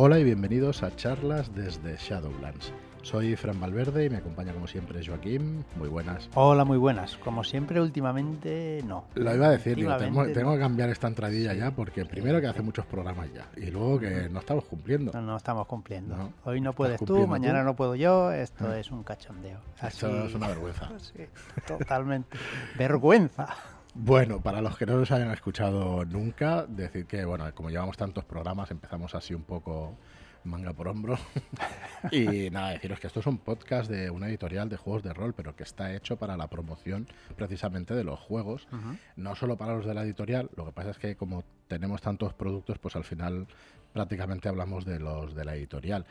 Hola y bienvenidos a charlas desde Shadowlands. Soy Fran Valverde y me acompaña como siempre Joaquín. Muy buenas. Hola, muy buenas. Como siempre, últimamente no. Lo iba a decir, digo, tengo, tengo, que cambiar esta entradilla ya porque primero que hace muchos programas ya y luego que no estamos cumpliendo. No, no estamos cumpliendo. Hoy no puedes tú, mañana no puedo yo. Esto ah. es un cachondeo. Esto es una vergüenza. sí, totalmente. vergüenza. Bueno, para los que no nos hayan escuchado nunca, decir que, bueno, como llevamos tantos programas, empezamos así un poco manga por hombro. y nada, deciros que esto es un podcast de una editorial de juegos de rol, pero que está hecho para la promoción precisamente de los juegos, no solo para los de la editorial, lo que pasa es que como tenemos tantos productos, pues al final prácticamente hablamos de los de la editorial.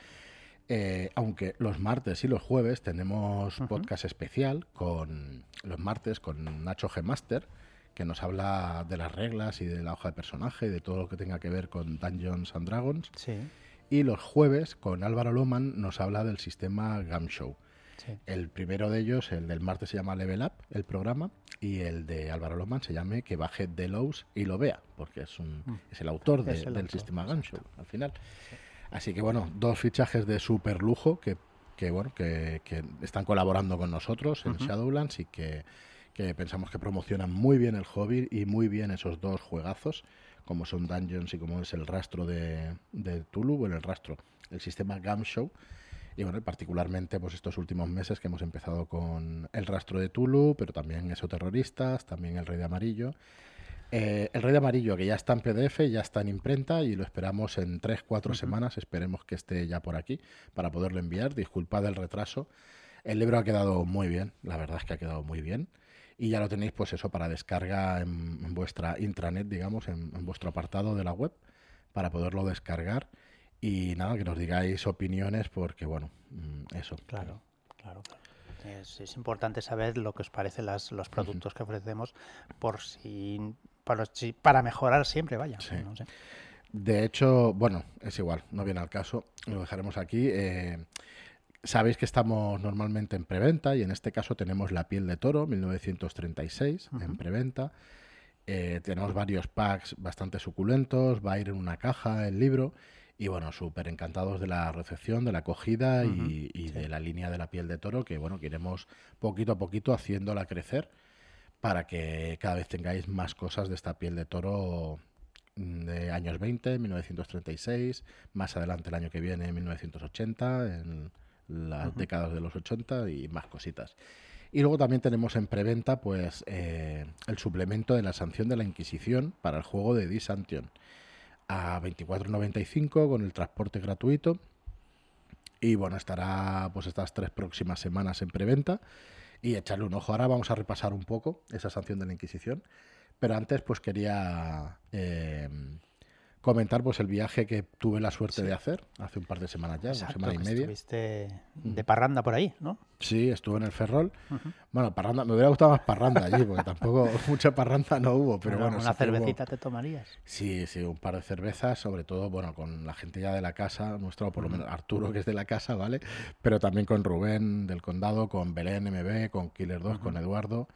Eh, aunque los martes y los jueves tenemos podcast especial con los martes con Nacho G. Master, que nos habla de las reglas y de la hoja de personaje y de todo lo que tenga que ver con Dungeons and Dragons. Y los jueves, con Álvaro Loman, nos habla del sistema Gamshow. Sí. El primero de ellos, el del martes, se llama Level Up, el programa, y el de Álvaro Loman se llame Que baje Delos y lo vea, porque es, un, mm. es el autor del sistema Gamshow, al final. Así que bueno, dos fichajes de super lujo que, que bueno, que, están colaborando con nosotros en Shadowlands y que que pensamos que promocionan muy bien el hobby y muy bien esos dos juegazos, como son Dungeons y como es el rastro de, de Tulu, bueno, el rastro, el sistema Gam Show. Y bueno, particularmente pues estos últimos meses que hemos empezado con el rastro de Tulu, pero también Esoterroristas, también el Rey de Amarillo. Eh, el Rey de Amarillo, que ya está en PDF, ya está en imprenta y lo esperamos en 3-4 semanas. Esperemos que esté ya por aquí para poderlo enviar. Disculpad el retraso. El libro ha quedado muy bien, la verdad es que ha quedado muy bien y ya lo tenéis pues eso para descarga en, vuestra intranet, digamos, en, vuestro apartado de la web para poderlo descargar y nada, que nos digáis opiniones porque bueno, mm, eso. Claro, claro. Es, importante saber lo que os parecen las, los productos que ofrecemos por si para, para mejorar siempre, vaya. De hecho, bueno, es igual, no viene al caso, lo dejaremos aquí. Eh, Sabéis que estamos normalmente en preventa y en este caso tenemos La piel de toro, 1936, en preventa. Eh, tenemos varios packs bastante suculentos, va a ir en una caja el libro y bueno, súper encantados de la recepción, de la acogida y, de la línea de La piel de toro que bueno, que iremos poquito a poquito haciéndola crecer para que cada vez tengáis más cosas de esta piel de toro de años 20, 1936, más adelante el año que viene, 1980, en las décadas de los 80 y más cositas. Y luego también tenemos en preventa pues eh, el suplemento de la sanción de la Inquisición para el juego de Disantion a 24.95 con el transporte gratuito. Y bueno, estará pues estas tres próximas semanas en preventa y echarle un ojo. Ahora vamos a repasar un poco esa sanción de la Inquisición. Pero antes pues quería eh, comentar pues el viaje que tuve la suerte de hacer hace un par de semanas ya, una semana y media. Estuviste de parranda por ahí, ¿no? Sí, estuve en el Ferrol. Bueno, parranda, me hubiera gustado más parranda allí, porque tampoco mucha parranda no hubo, pero bueno. ¿Una cervecita te tomarías? Sí, sí, un par de cervezas, sobre todo, bueno, con la gente ya de la casa, nuestro, por lo menos Arturo, que es de la casa, ¿vale? Pero también con Rubén del Condado, con Belén MB, con Killer 2, con Eduardo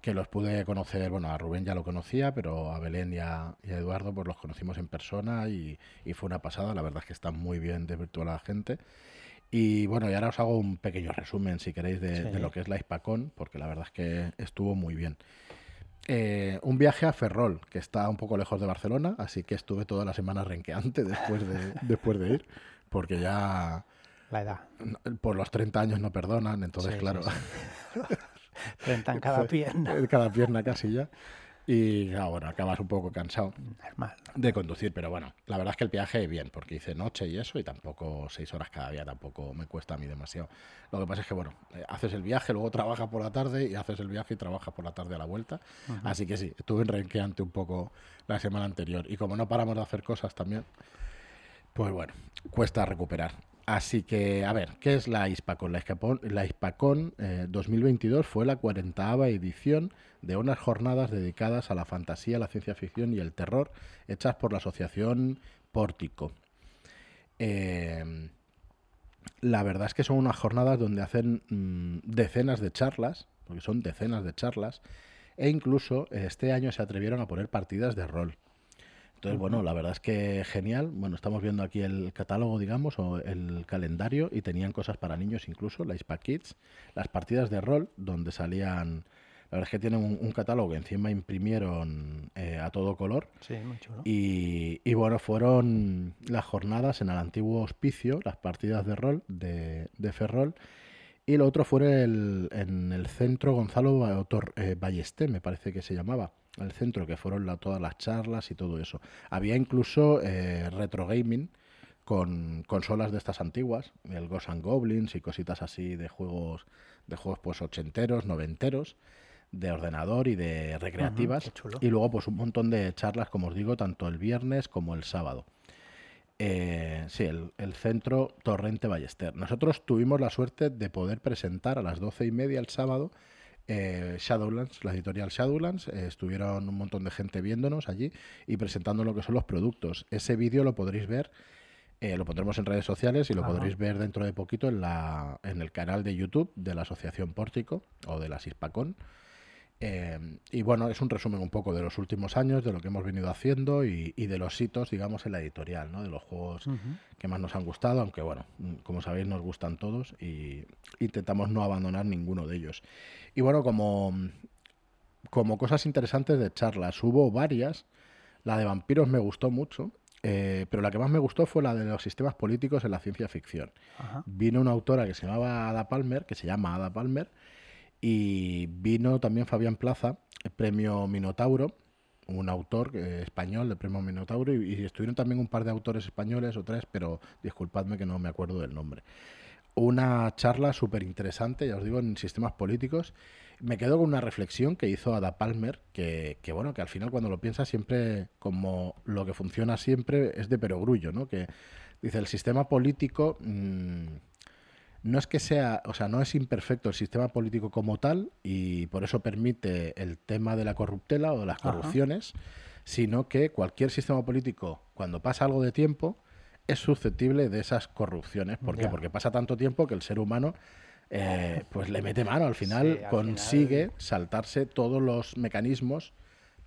que los pude conocer, bueno, a Rubén ya lo conocía, pero a Belén y a, Eduardo pues los conocimos en persona y, fue una pasada, la verdad es que está muy bien de virtual la gente. Y bueno, y ahora os hago un pequeño resumen, si queréis, de, lo que es la Hispacón, porque la verdad es que estuvo muy bien. Eh, un viaje a Ferrol, que está un poco lejos de Barcelona, así que estuve toda la semana renqueante después de, después de ir, porque ya... La edad. Por los 30 años no perdonan, entonces, claro. 30 en cada pierna. En cada pierna casi ya. Y bueno, acabas un poco cansado Normal. de conducir, pero bueno, la verdad es que el viaje bien, porque hice noche y eso, y tampoco seis horas cada día tampoco me cuesta a mí demasiado. Lo que pasa es que, bueno, eh, haces el viaje, luego trabajas por la tarde, y haces el viaje y trabajas por la tarde a la vuelta. Así que sí, estuve en renqueante un poco la semana anterior. Y como no paramos de hacer cosas también, pues bueno, cuesta recuperar. Así que, a ver, ¿qué es la Hispacon? La, la Hispacon 2022 eh, fue la 40 edición de unas jornadas dedicadas a la fantasía, la ciencia ficción y el terror, hechas por la asociación Pórtico. Em, la verdad es que son unas jornadas donde hacen mm, decenas de charlas, porque son decenas de charlas, e incluso este año se atrevieron a poner partidas de rol. Entonces, bueno, la verdad es que genial. Bueno, estamos viendo aquí el catálogo, digamos, o el calendario, y tenían cosas para niños incluso, la ISPA Kids, las partidas de rol, donde salían la verdad es que tienen un, catálogo que encima imprimieron eh, a todo color. Sí, muy chulo. Y, bueno, fueron las jornadas en el antiguo hospicio, las partidas de rol de, de Ferrol. Y lo otro fue el, en el centro Gonzalo eh, Ballesté, me parece que se llamaba. El centro, que fueron todas las charlas y todo eso. Había incluso eh, retro gaming con consolas de estas antiguas, el Ghosts and Goblins y cositas así de juegos, de juegos pues ochenteros, noventeros de ordenador y de recreativas. y luego, pues un montón de charlas, como os digo, tanto el viernes como el sábado. Eh, sí, el, centro Torrente Ballester. Nosotros tuvimos la suerte de poder presentar a las doce y media el sábado eh, Shadowlands, la editorial Shadowlands. Eh, estuvieron un montón de gente viéndonos allí y presentando lo que son los productos. Ese vídeo lo podréis ver. lo pondremos en redes sociales y lo podréis ver dentro de poquito en, la, en el canal de YouTube de la Asociación Pórtico o de la Sispacón. Eh, y bueno, es un resumen un poco de los últimos años, de lo que hemos venido haciendo y, de los hitos, digamos, en la editorial, ¿no? de los juegos que más nos han gustado, aunque bueno, como sabéis, nos gustan todos y intentamos no abandonar ninguno de ellos. Y bueno, como, como cosas interesantes de charlas, hubo varias. La de vampiros me gustó mucho, eh, pero la que más me gustó fue la de los sistemas políticos en la ciencia ficción. Vino una autora que se llamaba Ada Palmer, que se llama Ada Palmer, y vino también Fabián Plaza, el premio Minotauro, un autor eh, español del premio Minotauro, y, estuvieron también un par de autores españoles o tres, pero disculpadme que no me acuerdo del nombre. Una charla súper interesante, ya os digo, en sistemas políticos. Me quedo con una reflexión que hizo Ada Palmer, que, bueno, que al final cuando lo piensas siempre, como lo que funciona siempre es de perogrullo, ¿no? Que dice, el sistema político... Mm, no es que sea, o sea, no es imperfecto el sistema político como tal y por eso permite el tema de la corruptela o de las corrupciones, sino que cualquier sistema político, cuando pasa algo de tiempo, es susceptible de esas corrupciones. ¿Por qué? Porque pasa tanto tiempo que el ser humano eh, pues le mete mano, al final consigue saltarse todos los mecanismos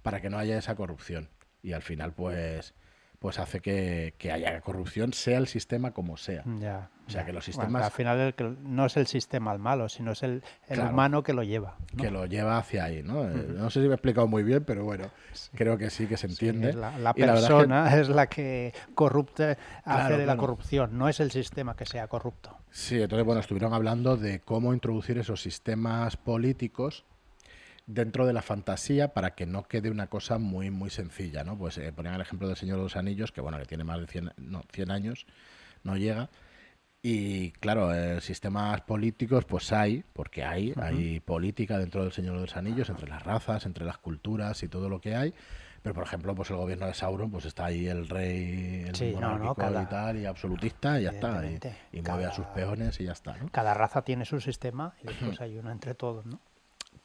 para que no haya esa corrupción. Y al final, pues pues hace que, haya corrupción, sea el sistema como sea. Ya, o sea, que los sistemas... al final no es el sistema el malo, sino es el, humano que lo lleva. Que lo lleva hacia ahí, ¿no? Eh, no sé si me he explicado muy bien, pero bueno, creo que sí que se entiende. la, persona es la que corrupte, hace de la corrupción, no es el sistema que sea corrupto. Sí, entonces, bueno, estuvieron hablando de cómo introducir esos sistemas políticos dentro de la fantasía para que no quede una cosa muy muy sencilla, ¿no? Pues eh, ponían el ejemplo del Señor de los Anillos, que bueno, que tiene más de 100, no, 100 años, no llega. Y claro, eh, sistemas políticos pues hay, porque hay, hay política dentro del Señor de los Anillos, entre las razas, entre las culturas y todo lo que hay. Pero por ejemplo, pues el gobierno de Sauron, pues está ahí el rey, el sí, y tal, y absolutista, y ya está. Y, mueve a sus peones y ya está. Cada raza tiene su sistema y después hay uno entre todos, ¿no?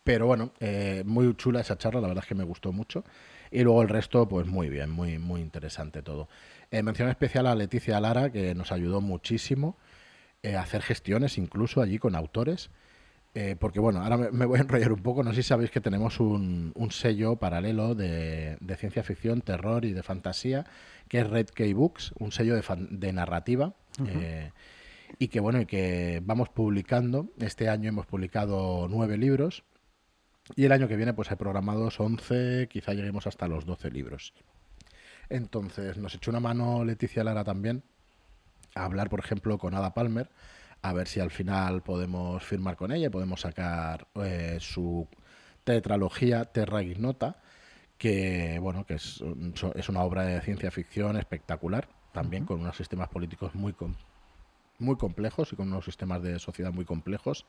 Pero bueno, eh, muy chula esa charla, la verdad es que me gustó mucho. Y luego el resto, pues muy bien, muy, muy interesante todo. Eh, mención especial a Leticia Lara, que nos ayudó muchísimo eh, a hacer gestiones, incluso allí con autores. Eh, porque bueno, ahora me, voy a enrollar un poco. No sé si sabéis que tenemos un, sello paralelo de, ciencia ficción, terror y de fantasía, que es Red Key Books, un sello de, narrativa. y que bueno, y que vamos publicando. Este año hemos publicado nueve libros y el año que viene pues hay programados 11, quizá lleguemos hasta los 12 libros. Entonces nos echó una mano Leticia Lara también a hablar, por ejemplo, con Ada Palmer, a ver si al final podemos firmar con ella, podemos sacar eh, su tetralogía Terra Ignota, que bueno, que es, es, una obra de ciencia ficción espectacular, también con unos sistemas políticos muy, muy complejos y con unos sistemas de sociedad muy complejos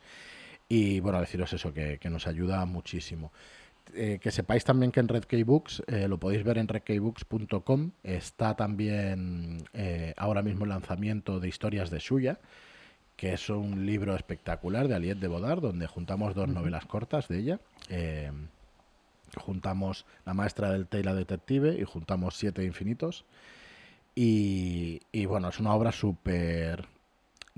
y bueno, deciros eso, que, nos ayuda muchísimo. Eh, que sepáis también que en Red Books, eh, lo podéis ver en redkeybooks.com, está también eh, ahora mismo el lanzamiento de Historias de Suya, que es un libro espectacular de Aliette de Bodar, donde juntamos dos novelas cortas de ella. juntamos La maestra del Tela Detective y juntamos Siete Infinitos. Y, y bueno, es una obra súper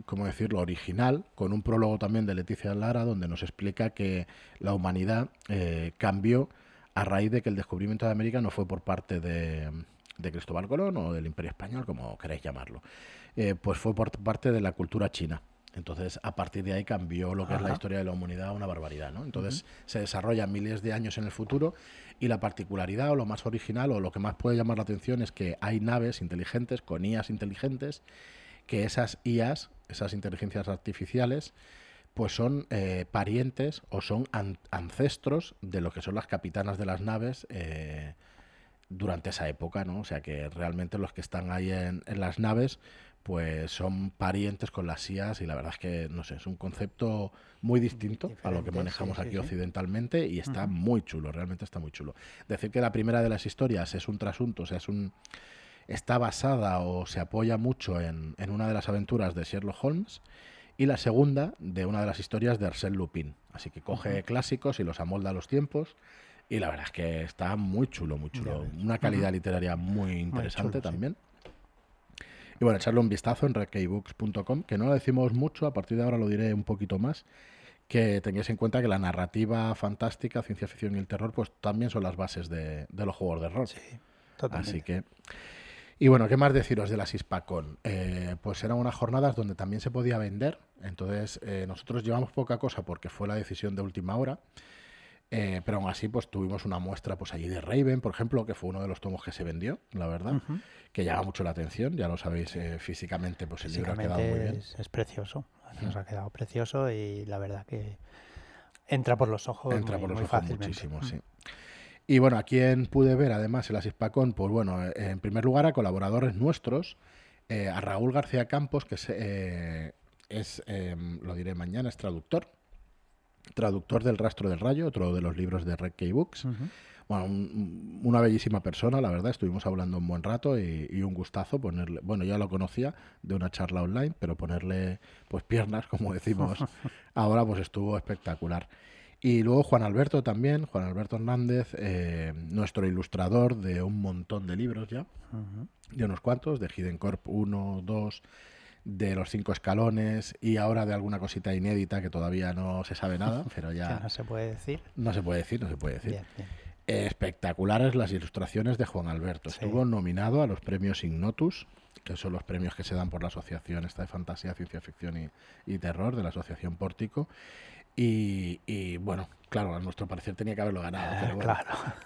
¿cómo decirlo?, original, con un prólogo también de Leticia Lara, donde nos explica que la humanidad eh, cambió a raíz de que el descubrimiento de América no fue por parte de, de Cristóbal Colón o del Imperio Español, como queréis llamarlo, eh, pues fue por parte de la cultura china. Entonces, a partir de ahí cambió lo que es la historia de la humanidad una barbaridad, ¿no? Entonces, se desarrolla miles de años en el futuro y la particularidad o lo más original o lo que más puede llamar la atención es que hay naves inteligentes con IAs inteligentes que esas IAs, esas inteligencias artificiales, pues son eh, parientes o son ancestros de lo que son las capitanas de las naves eh, durante esa época, ¿no? O sea que realmente los que están ahí en, las naves pues son parientes con las IAS y la verdad es que, no sé, es un concepto muy distinto a lo que manejamos aquí occidentalmente y está muy chulo, realmente está muy chulo. Decir que la primera de las historias es un trasunto, o sea, es un está basada o se apoya mucho en, en una de las aventuras de Sherlock Holmes y la segunda de una de las historias de Arsène Lupin. Así que coge clásicos y los amolda a los tiempos y la verdad es que está muy chulo, muy chulo. Una calidad literaria muy interesante también. Y bueno, echarle un vistazo en redkeybooks.com, que no lo decimos mucho, a partir de ahora lo diré un poquito más, que tengáis en cuenta que la narrativa fantástica, ciencia ficción y el terror, pues también son las bases de, los juegos de rol. Sí, totalmente. Así que... Y bueno, ¿qué más deciros de las ISPACON? Eh, pues eran unas jornadas donde también se podía vender, entonces eh, nosotros llevamos poca cosa porque fue la decisión de última hora, eh, pero aún así, pues tuvimos una muestra pues allí de Raven, por ejemplo, que fue uno de los tomos que se vendió, la verdad, que llama mucho la atención, ya lo sabéis eh, físicamente, pues el libro ha quedado muy bien. Es, precioso, nos ha quedado precioso y la verdad que entra por los ojos. Entra por los ojos muchísimo, sí. Y bueno, a quien pude ver además en la Sispacón, pues bueno, eh, en primer lugar a colaboradores nuestros, a Raúl García Campos, que es, es lo diré mañana, es traductor traductor del Rastro del Rayo, otro de los libros de Red Key Books. Bueno, una bellísima persona, la verdad, estuvimos hablando un buen rato y, un gustazo ponerle, bueno, ya lo conocía de una charla online, pero ponerle pues piernas, como decimos ahora, pues estuvo espectacular. Y luego Juan Alberto también, Juan Alberto Hernández, eh, nuestro ilustrador de un montón de libros ya, de unos cuantos, de Hidden Corp 1, 2, de los cinco escalones y ahora de alguna cosita inédita que todavía no se sabe nada, pero ya... no se puede decir. No se puede decir, no se puede decir. Espectaculares las ilustraciones de Juan Alberto. Estuvo nominado a los premios Ignotus, que son los premios que se dan por la asociación esta de fantasía, ciencia ficción y terror de la asociación Pórtico. Y, bueno, claro, a nuestro parecer tenía que haberlo ganado.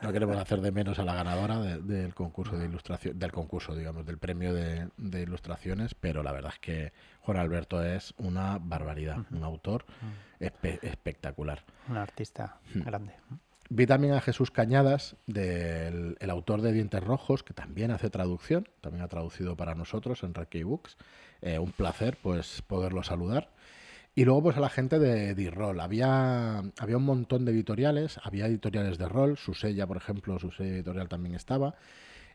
No queremos hacer de menos a la ganadora del concurso de ilustración, del concurso, digamos, del premio de, ilustraciones, pero la verdad es que Juan Alberto es una barbaridad, un autor espectacular. Un artista grande. Vi también a Jesús Cañadas, del el autor de Dientes Rojos, que también hace traducción, también ha traducido para nosotros en Red Books. Eh, un placer pues poderlo saludar. Y luego pues a la gente de, D-Roll. Había, había un montón de editoriales, había editoriales de rol, Susella, por ejemplo, su editorial también estaba.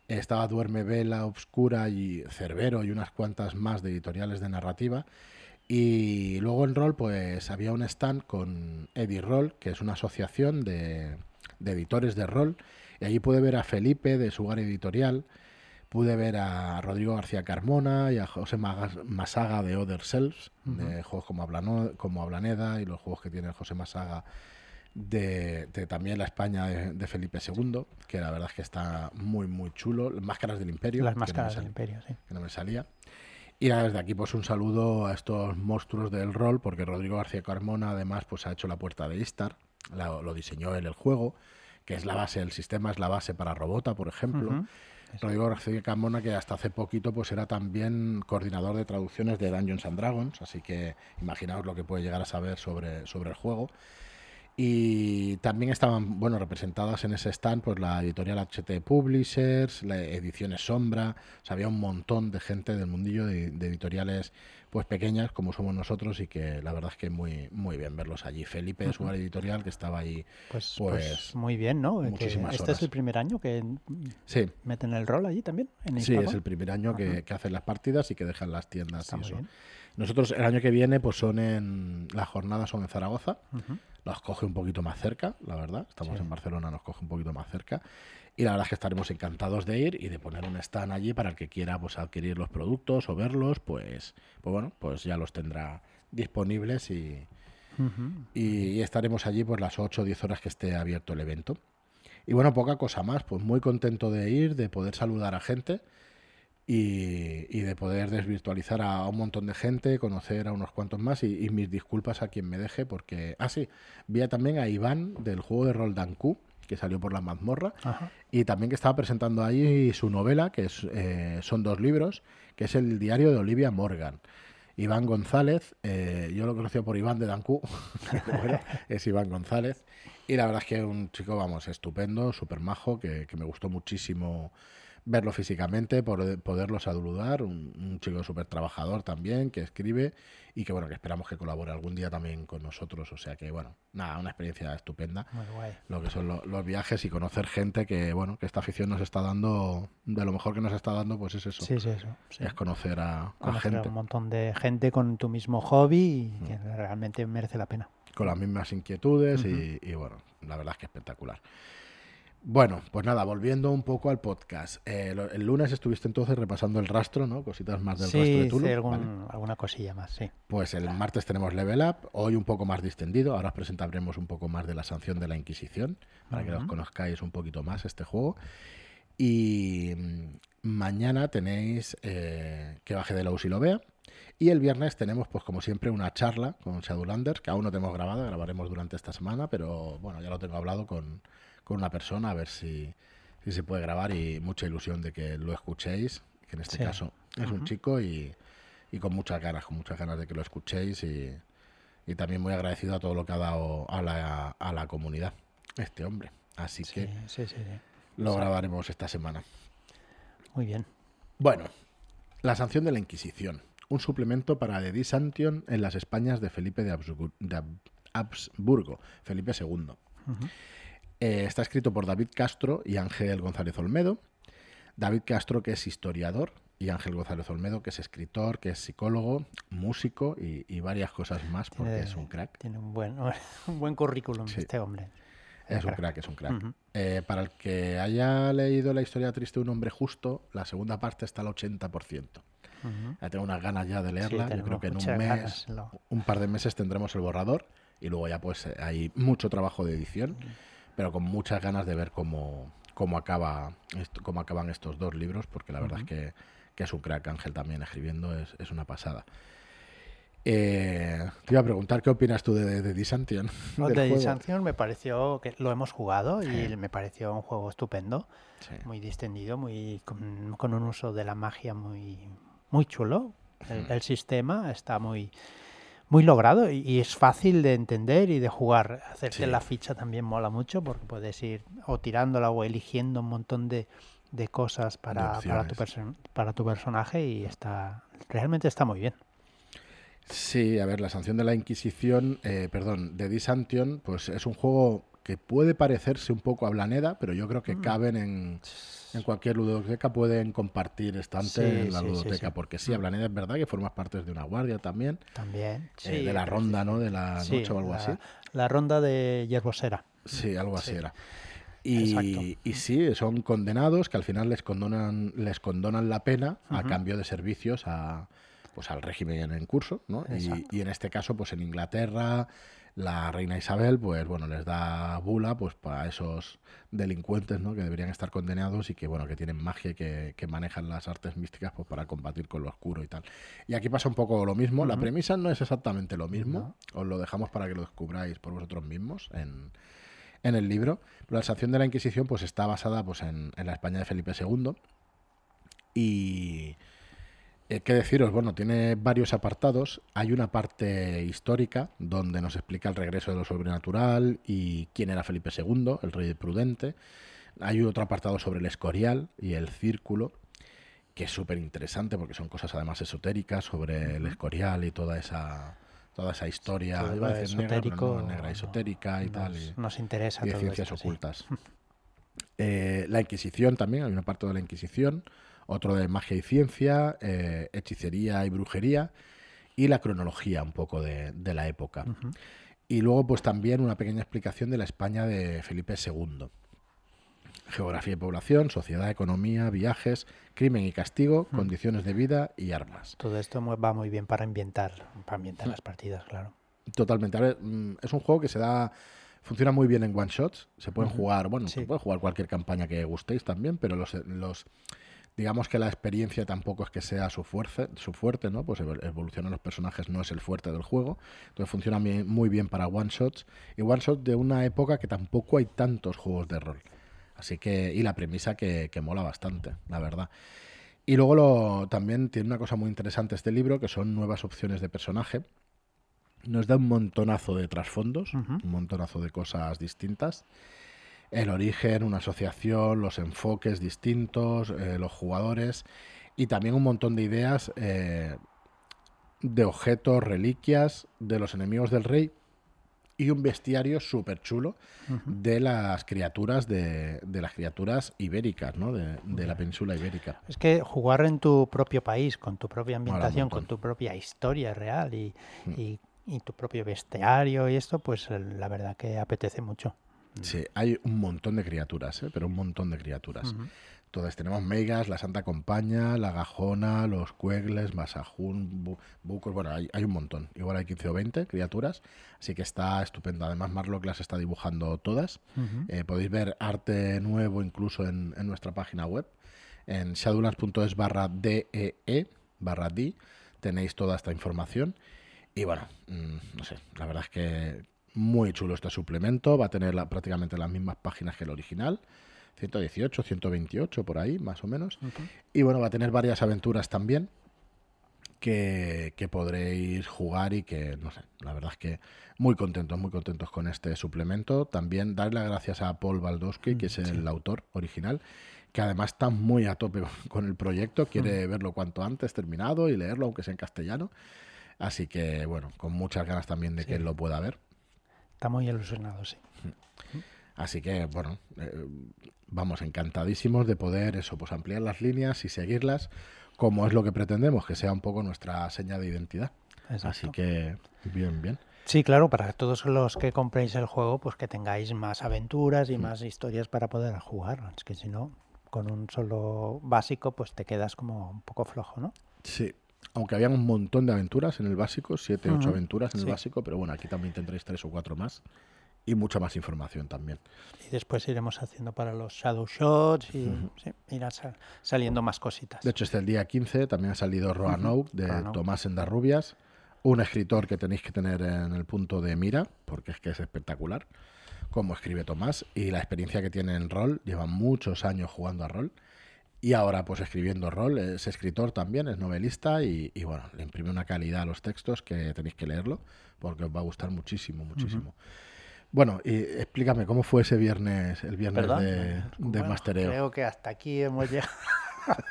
Estaba Duerme Vela, Obscura y Cerbero y unas cuantas más de editoriales de narrativa. Y luego en rol pues había un stand con Roll, que es una asociación de, de editores de rol. Y allí pude ver a Felipe de Sugar Editorial, pude ver a Rodrigo García Carmona y a José Masaga de Other Selves, de juegos como, como Ablaneda y los juegos que tiene José Masaga de, también la España de, Felipe II, que la verdad es que está muy, muy chulo. Máscaras del Imperio. Las Máscaras del Imperio, sí. Que no me salía. Y desde aquí pues un saludo a estos monstruos del rol, porque Rodrigo García Carmona además pues ha hecho la puerta de Istar, lo diseñó él el juego, que es la base, el sistema es la base para Robota, por ejemplo. Rodrigo García Carmona, que hasta hace poquito pues era también coordinador de traducciones de Dungeons and Dragons, así que imaginaos lo que puede llegar a saber sobre, sobre el juego. Y también estaban bueno representadas en ese stand pues la editorial HT Publishers, la ediciones Sombra, o había un montón de gente del mundillo de, editoriales pues pequeñas como somos nosotros y que la verdad es que muy muy bien verlos allí. Felipe de su editorial que estaba ahí pues, pues, pues muy bien, ¿no? este es el primer año que meten el rol allí también. sí, es el primer año que, hacen las partidas y que dejan las tiendas y eso. Nosotros el año que viene pues son en las jornadas son en Zaragoza nos coge un poquito más cerca, la verdad. Estamos en Barcelona, nos coge un poquito más cerca. Y la verdad es que estaremos encantados de ir y de poner un stand allí para el que quiera pues, adquirir los productos o verlos, pues, pues bueno, pues ya los tendrá disponibles y, y, estaremos allí por las 8 o 10 horas que esté abierto el evento. Y bueno, poca cosa más, pues muy contento de ir, de poder saludar a gente y, y de poder desvirtualizar a un montón de gente, conocer a unos cuantos más y, y mis disculpas a quien me deje porque... Ah, sí, vi también a Iván del juego de rol Danku, que salió por la mazmorra, Ajá. y también que estaba presentando ahí su novela, que es, eh, son dos libros, que es el diario de Olivia Morgan. Iván González, eh, yo lo conocía por Iván de Dancú, bueno, es Iván González. Y la verdad es que es un chico, vamos, estupendo, súper majo, que, que me gustó muchísimo verlo físicamente, por, poderlo saludar, un, un chico súper trabajador también, que escribe y que bueno, que esperamos que colabore algún día también con nosotros. O sea que bueno, nada, una experiencia estupenda Muy guay. lo que son lo- los viajes y conocer gente que, bueno, que esta afición nos está dando, de lo mejor que nos está dando, pues es eso, Sí, sí, eso. sí. es conocer a, a Conocer a gente un montón de gente con tu mismo hobby y que realmente merece la pena. con las mismas inquietudes y, bueno, la verdad es que espectacular. Bueno, pues nada, volviendo un poco al podcast. Eh, el lunes estuviste entonces repasando el rastro, ¿no? Cositas más del Sí, rastro de Tulu. algún- ¿vale? alguna cosilla más, sí. Pues el martes tenemos Level Up, hoy un poco más distendido, ahora os presentaremos un poco más de la sanción de la Inquisición, para que los Ujú. conozcáis un poquito más este juego. Y mm, mañana tenéis eh, que baje de la y lo vea. Y el viernes tenemos, pues como siempre, una charla con Shadowlanders, que aún no tenemos grabada, grabaremos durante esta semana, pero bueno, ya lo tengo hablado con, con una persona, a ver si, si se puede grabar y mucha ilusión de que lo escuchéis, que en este Sí. caso es un chico y, y con muchas ganas, con muchas ganas de que lo escuchéis y, y también muy agradecido a todo lo que ha dado a la, a la comunidad este hombre. Así Sí, que sí, lo grabaremos esta semana. Muy bien. Bueno, la sanción de la Inquisición. Un suplemento para The Disantion en las Españas de Felipe de, Habsbu- de Hab- Habsburgo, Felipe II. Eh, está escrito por David Castro y Ángel González Olmedo. David Castro, que es historiador, y Ángel González Olmedo, que es escritor, que es psicólogo, músico y, y varias cosas más, porque Tiene- es un crack. Tiene un buen, un buen currículum Sí. este hombre. Es un crack. crack, es un crack. Eh, para el que haya leído la historia triste de un hombre justo, la segunda parte está al 80%. Ujú. Ya tengo unas ganas ya de Sí, leerla. Yo creo que en un mes, ganas, lo- un par de meses tendremos el borrador y luego ya pues eh, hay mucho trabajo de edición, pero con muchas ganas de ver cómo, cómo, acaba, esto- cómo acaban estos dos libros, porque la verdad es que, que es un crack Ángel también escribiendo, es, es una pasada. Eh, te iba a preguntar, ¿qué opinas tú de, de Disantion? No? Sanction me pareció que lo hemos jugado y Sí. me pareció un juego estupendo, Sí. muy distendido, muy con, con un uso de la magia muy muy chulo. El, el sistema está muy muy logrado y, y es fácil de entender y de jugar. Hacerte Sí. la ficha también mola mucho porque puedes ir o tirándola o eligiendo un montón de, de cosas para, para, tu para tu personaje y está realmente está muy bien. Sí, a ver, la sanción de la Inquisición, eh, perdón, de Disantion, pues es un juego que puede parecerse un poco a Blaneda, pero yo creo que Mm. caben en, en cualquier ludoteca, pueden compartir estante Sí, en la sí, ludoteca, sí. porque sí, a. Blaneda es verdad que formas parte de una guardia también, También. eh, de la ronda, ¿no? De la noche o algo la, así. la ronda de Yerbosera. Sí, algo así Sí. era. Y, y sí, son condenados que al final les condonan, les condonan la pena a cambio de servicios a, pues al régimen en curso, ¿no? Y en este caso, pues en Inglaterra, la reina Isabel, pues bueno, les da bula pues para esos delincuentes, ¿no? Que deberían estar condenados y que bueno, que tienen magia y que, que manejan las artes místicas pues para combatir con lo oscuro y tal. Y aquí pasa un poco lo mismo. La premisa no es exactamente lo mismo. Os lo dejamos para que lo descubráis por vosotros mismos en, en el libro. Pero la sanción de la Inquisición pues está basada pues en, en la España de Felipe II. Y eh, qué deciros, bueno, tiene varios apartados. Hay una parte histórica donde nos explica el regreso de lo sobrenatural y quién era Felipe II, el rey prudente. Hay otro apartado sobre el escorial y el círculo, que es súper interesante porque son cosas además esotéricas sobre el escorial y toda esa toda esa historia, Todo iba a lo decir negra, no, esotérica y tal. Nos, y- nos interesa y de todo ciencias esto, sí. ocultas. Eh, la Inquisición también, hay un apartado de la Inquisición, otro de magia y ciencia, eh, hechicería y brujería, y la cronología un poco de, de la época. Y luego, pues también una pequeña explicación de la España de Felipe II. Geografía y población, sociedad, economía, viajes, crimen y castigo, condiciones de vida y armas. Todo esto va muy bien para ambientar, para ambientar las partidas, claro. Totalmente. A ver, mm, es un juego que se da Funciona muy bien en one shots. Se pueden jugar, bueno, Sí. se puede jugar cualquier campaña que gustéis también, pero los, los digamos que la experiencia tampoco es que sea su fuerte, su fuerte, ¿no? Pues evol- evolucionar los personajes no es el fuerte del juego. Entonces funciona muy bien para one shots y one shot de una época que tampoco hay tantos juegos de rol. Así que, y la premisa que, que mola bastante, la verdad. Y luego lo, también tiene una cosa muy interesante este libro, que son nuevas opciones de personaje. Nos da un montonazo de trasfondos, un montonazo de cosas distintas. El origen, una asociación, los enfoques distintos, eh, los jugadores y también un montón de ideas eh, de objetos, reliquias de los enemigos del rey y un bestiario súper chulo de las criaturas de, de las criaturas ibéricas, ¿no? De, de la península ibérica. Es que jugar en tu propio país, con tu propia ambientación, con tu propia historia real y, Mm. y- y tu propio bestiario y esto, pues la verdad que apetece mucho. Sí, hay un montón de criaturas, ¿eh? pero un montón de criaturas. Ujú. Entonces tenemos Megas, la Santa Compañía, la Gajona, los Cuegles, Masajún, Bu- Bucos, bueno, hay, hay un montón. Igual hay 15 o 20 criaturas, así que está estupendo. Además, Marlock las está dibujando todas. Eh, podéis ver arte nuevo incluso en, en nuestra página web. En shadowlands.es barra DEE, barra D, tenéis toda esta información. Y bueno, mm, no sé, la verdad es que muy chulo este suplemento. Va a tener la- prácticamente las mismas páginas que el original. 118, 128 por ahí, más o menos. Y bueno, va a tener varias aventuras también que, que podréis jugar y que, no sé, la verdad es que muy contentos, muy contentos con este suplemento. También darle las gracias a Paul Baldowski, que es el autor original, que además está muy a tope con el proyecto, quiere verlo cuanto antes terminado y leerlo, aunque sea en castellano. Así que, bueno, con muchas ganas también de Sí. que él lo pueda ver. Está muy ilusionado, sí. Así que, bueno, eh, vamos encantadísimos de poder eso, pues ampliar las líneas y seguirlas como es lo que pretendemos, que sea un poco nuestra seña de identidad. Así que, bien, bien. Sí, claro, para todos los que compréis el juego, pues que tengáis más aventuras Mm. y más historias para poder jugar. Es que si no, con un solo básico, pues te quedas como un poco flojo, ¿no? Sí. Aunque habían un montón de aventuras en el básico, siete, ocho aventuras en sí. el básico, pero bueno, aquí también tendréis tres o cuatro más y mucha más información también. Y después iremos haciendo para los Shadow Shots y sí, irán sal- saliendo más cositas. De hecho, este el día 15 también ha salido Roanoke de Roanoke. Tomás Endarrubias, un escritor que tenéis que tener en el punto de mira, porque es que es espectacular cómo escribe Tomás y la experiencia que tiene en rol, lleva muchos años jugando a rol y ahora pues escribiendo rol, es escritor también, es novelista y, y, bueno, le imprime una calidad a los textos que tenéis que leerlo porque os va a gustar muchísimo, muchísimo. Bueno, y explícame, ¿cómo fue ese viernes, el viernes ¿Perdón? de, de Bueno, mastereo? Creo que hasta aquí hemos llegado.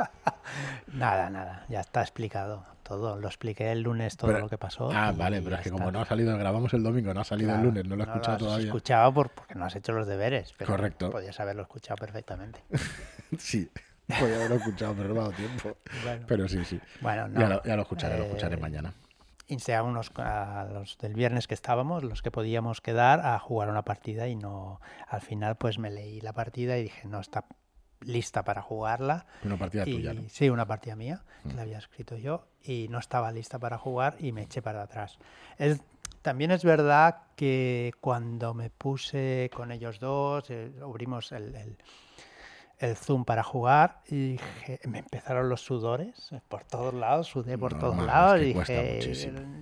nada, nada, ya está explicado todo. Lo expliqué el lunes todo Pero- lo que pasó. Ah, vale, pero es que está. como no ha salido, grabamos el domingo, no ha salido el lunes, no lo he escuchado has todavía. escuchado por, porque no has hecho los deberes. Pero Correcto. Podías haberlo escuchado perfectamente. Sí, podía haberlo escuchado, pero no me ha dado tiempo. Bueno, Pero sí, sí. bueno, no. Ya, lo, ya lo escucharé, lo escucharé Eh, mañana. Insté a unos a los del viernes que estábamos, los que podíamos quedar, a jugar una partida y no. Al final, pues me leí la partida y dije, no está lista para jugarla. Una partida Y- tuya, ¿no? Mm. Sí, una partida mía, que la había escrito yo, y no estaba lista para jugar y me eché para atrás. Es, también es verdad que cuando me puse con ellos dos, eh, abrimos el, el- el Zoom para jugar y dije- me empezaron los sudores por todos lados, sudé por todos es lados. que y, dije-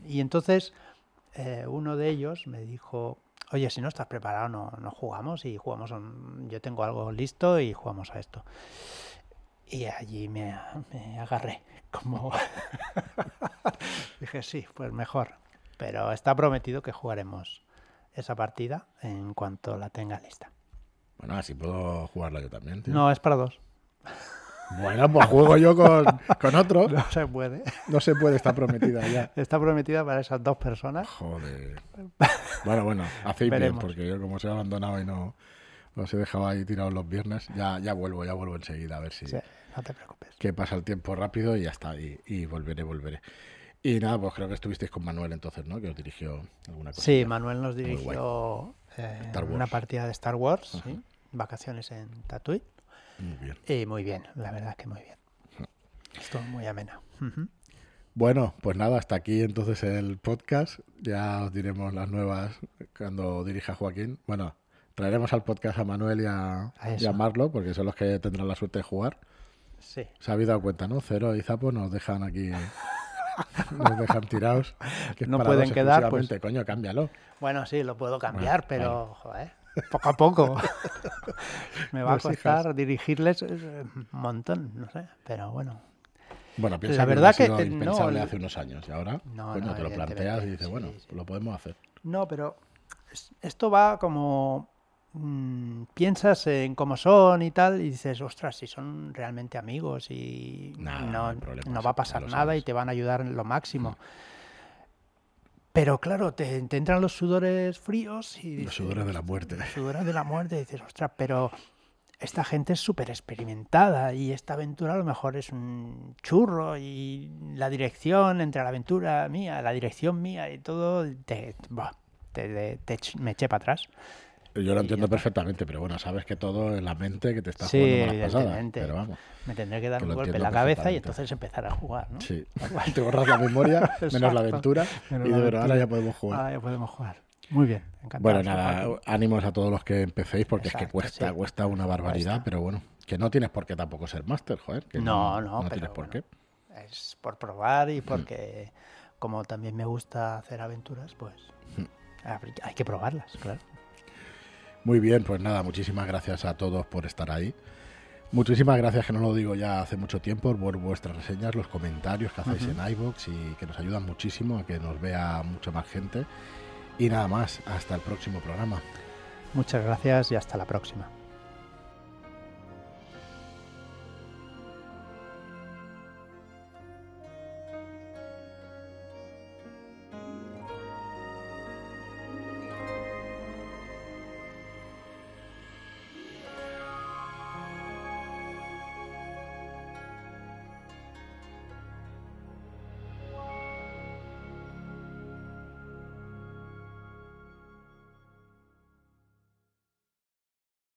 y entonces eh, uno de ellos me dijo, oye, si no estás preparado, no, no jugamos y jugamos, un- yo tengo algo listo y jugamos a esto. Y allí me, me agarré, como dije, sí, pues mejor. Pero está prometido que jugaremos esa partida en cuanto la tenga lista. Bueno, así puedo jugarla yo también, tío. No, es para dos. Bueno, pues juego yo con, con otro. No se puede. No se puede, está prometida ya. Está prometida para esas dos personas. Joder. Bueno, bueno, hacéis bien, porque yo como os he abandonado y no os he dejado ahí tirados los viernes, ya, ya vuelvo, ya vuelvo enseguida a ver si Sí, no te preocupes. que pasa el tiempo rápido y ya está, y, y volveré, volveré. Y nada, pues creo que estuvisteis con Manuel entonces, ¿no? Que os dirigió alguna cosa. Sí, Manuel nos dirigió eh, una partida de Star Wars, sí, vacaciones en Tatooine. Muy bien. Y muy bien, la verdad es que muy bien. Estuvo muy amena. Bueno, pues nada, hasta aquí entonces el podcast. Ya os diremos las nuevas cuando dirija Joaquín. Bueno, traeremos al podcast a Manuel y a, y a Marlo, porque son los que tendrán la suerte de jugar. Sí. Se ha dado cuenta, ¿no? Cero y Zapo nos dejan aquí. nos dejan tirados. no pueden quedar, pues. Coño, cámbialo. Bueno, sí, lo puedo cambiar, pero, joder, poco a poco. Me va a costar dirigirles eh, un montón, no sé, pero bueno. Bueno, piensa la verdad que, que impensable hace unos años y ahora no, te lo planteas y dices, bueno, lo podemos hacer. No, pero esto va como mm, piensas en cómo son y tal y dices, ostras, si son realmente amigos y no, no, va a pasar nada y te van a ayudar en lo máximo. Mm. Pero claro, te, entran los sudores fríos y... los sudores de la muerte. Los sudores de la muerte y dices, ostras, pero esta gente es súper experimentada y esta aventura a lo mejor es un churro y la dirección entre la aventura mía, la dirección mía y todo, te, me eché para atrás. Yo lo entiendo perfectamente, pero bueno, sabes que todo en la mente que te está jugando malas pasadas. Pero vamos. Me tendré que dar un golpe en la cabeza y entonces empezar a jugar, ¿no? Sí. te borras la memoria, menos la aventura, y de verdad ahora ya podemos jugar. Ahora ya podemos jugar. Muy bien, encantado. Bueno, nada, ánimos a todos los que empecéis porque es que cuesta, cuesta una barbaridad, pero bueno, que no tienes por qué tampoco ser máster, joder. Que no, no, no, tienes por qué. Es por probar y porque, como también me gusta hacer aventuras, pues hay que probarlas, claro. Muy bien, pues nada, muchísimas gracias a todos por estar ahí. Muchísimas gracias, que no lo digo ya hace mucho tiempo, por vuestras reseñas, los comentarios que hacéis en iVoox y que nos ayudan muchísimo a que nos vea mucha más gente. Y nada más, hasta el próximo programa. Muchas gracias y hasta la próxima.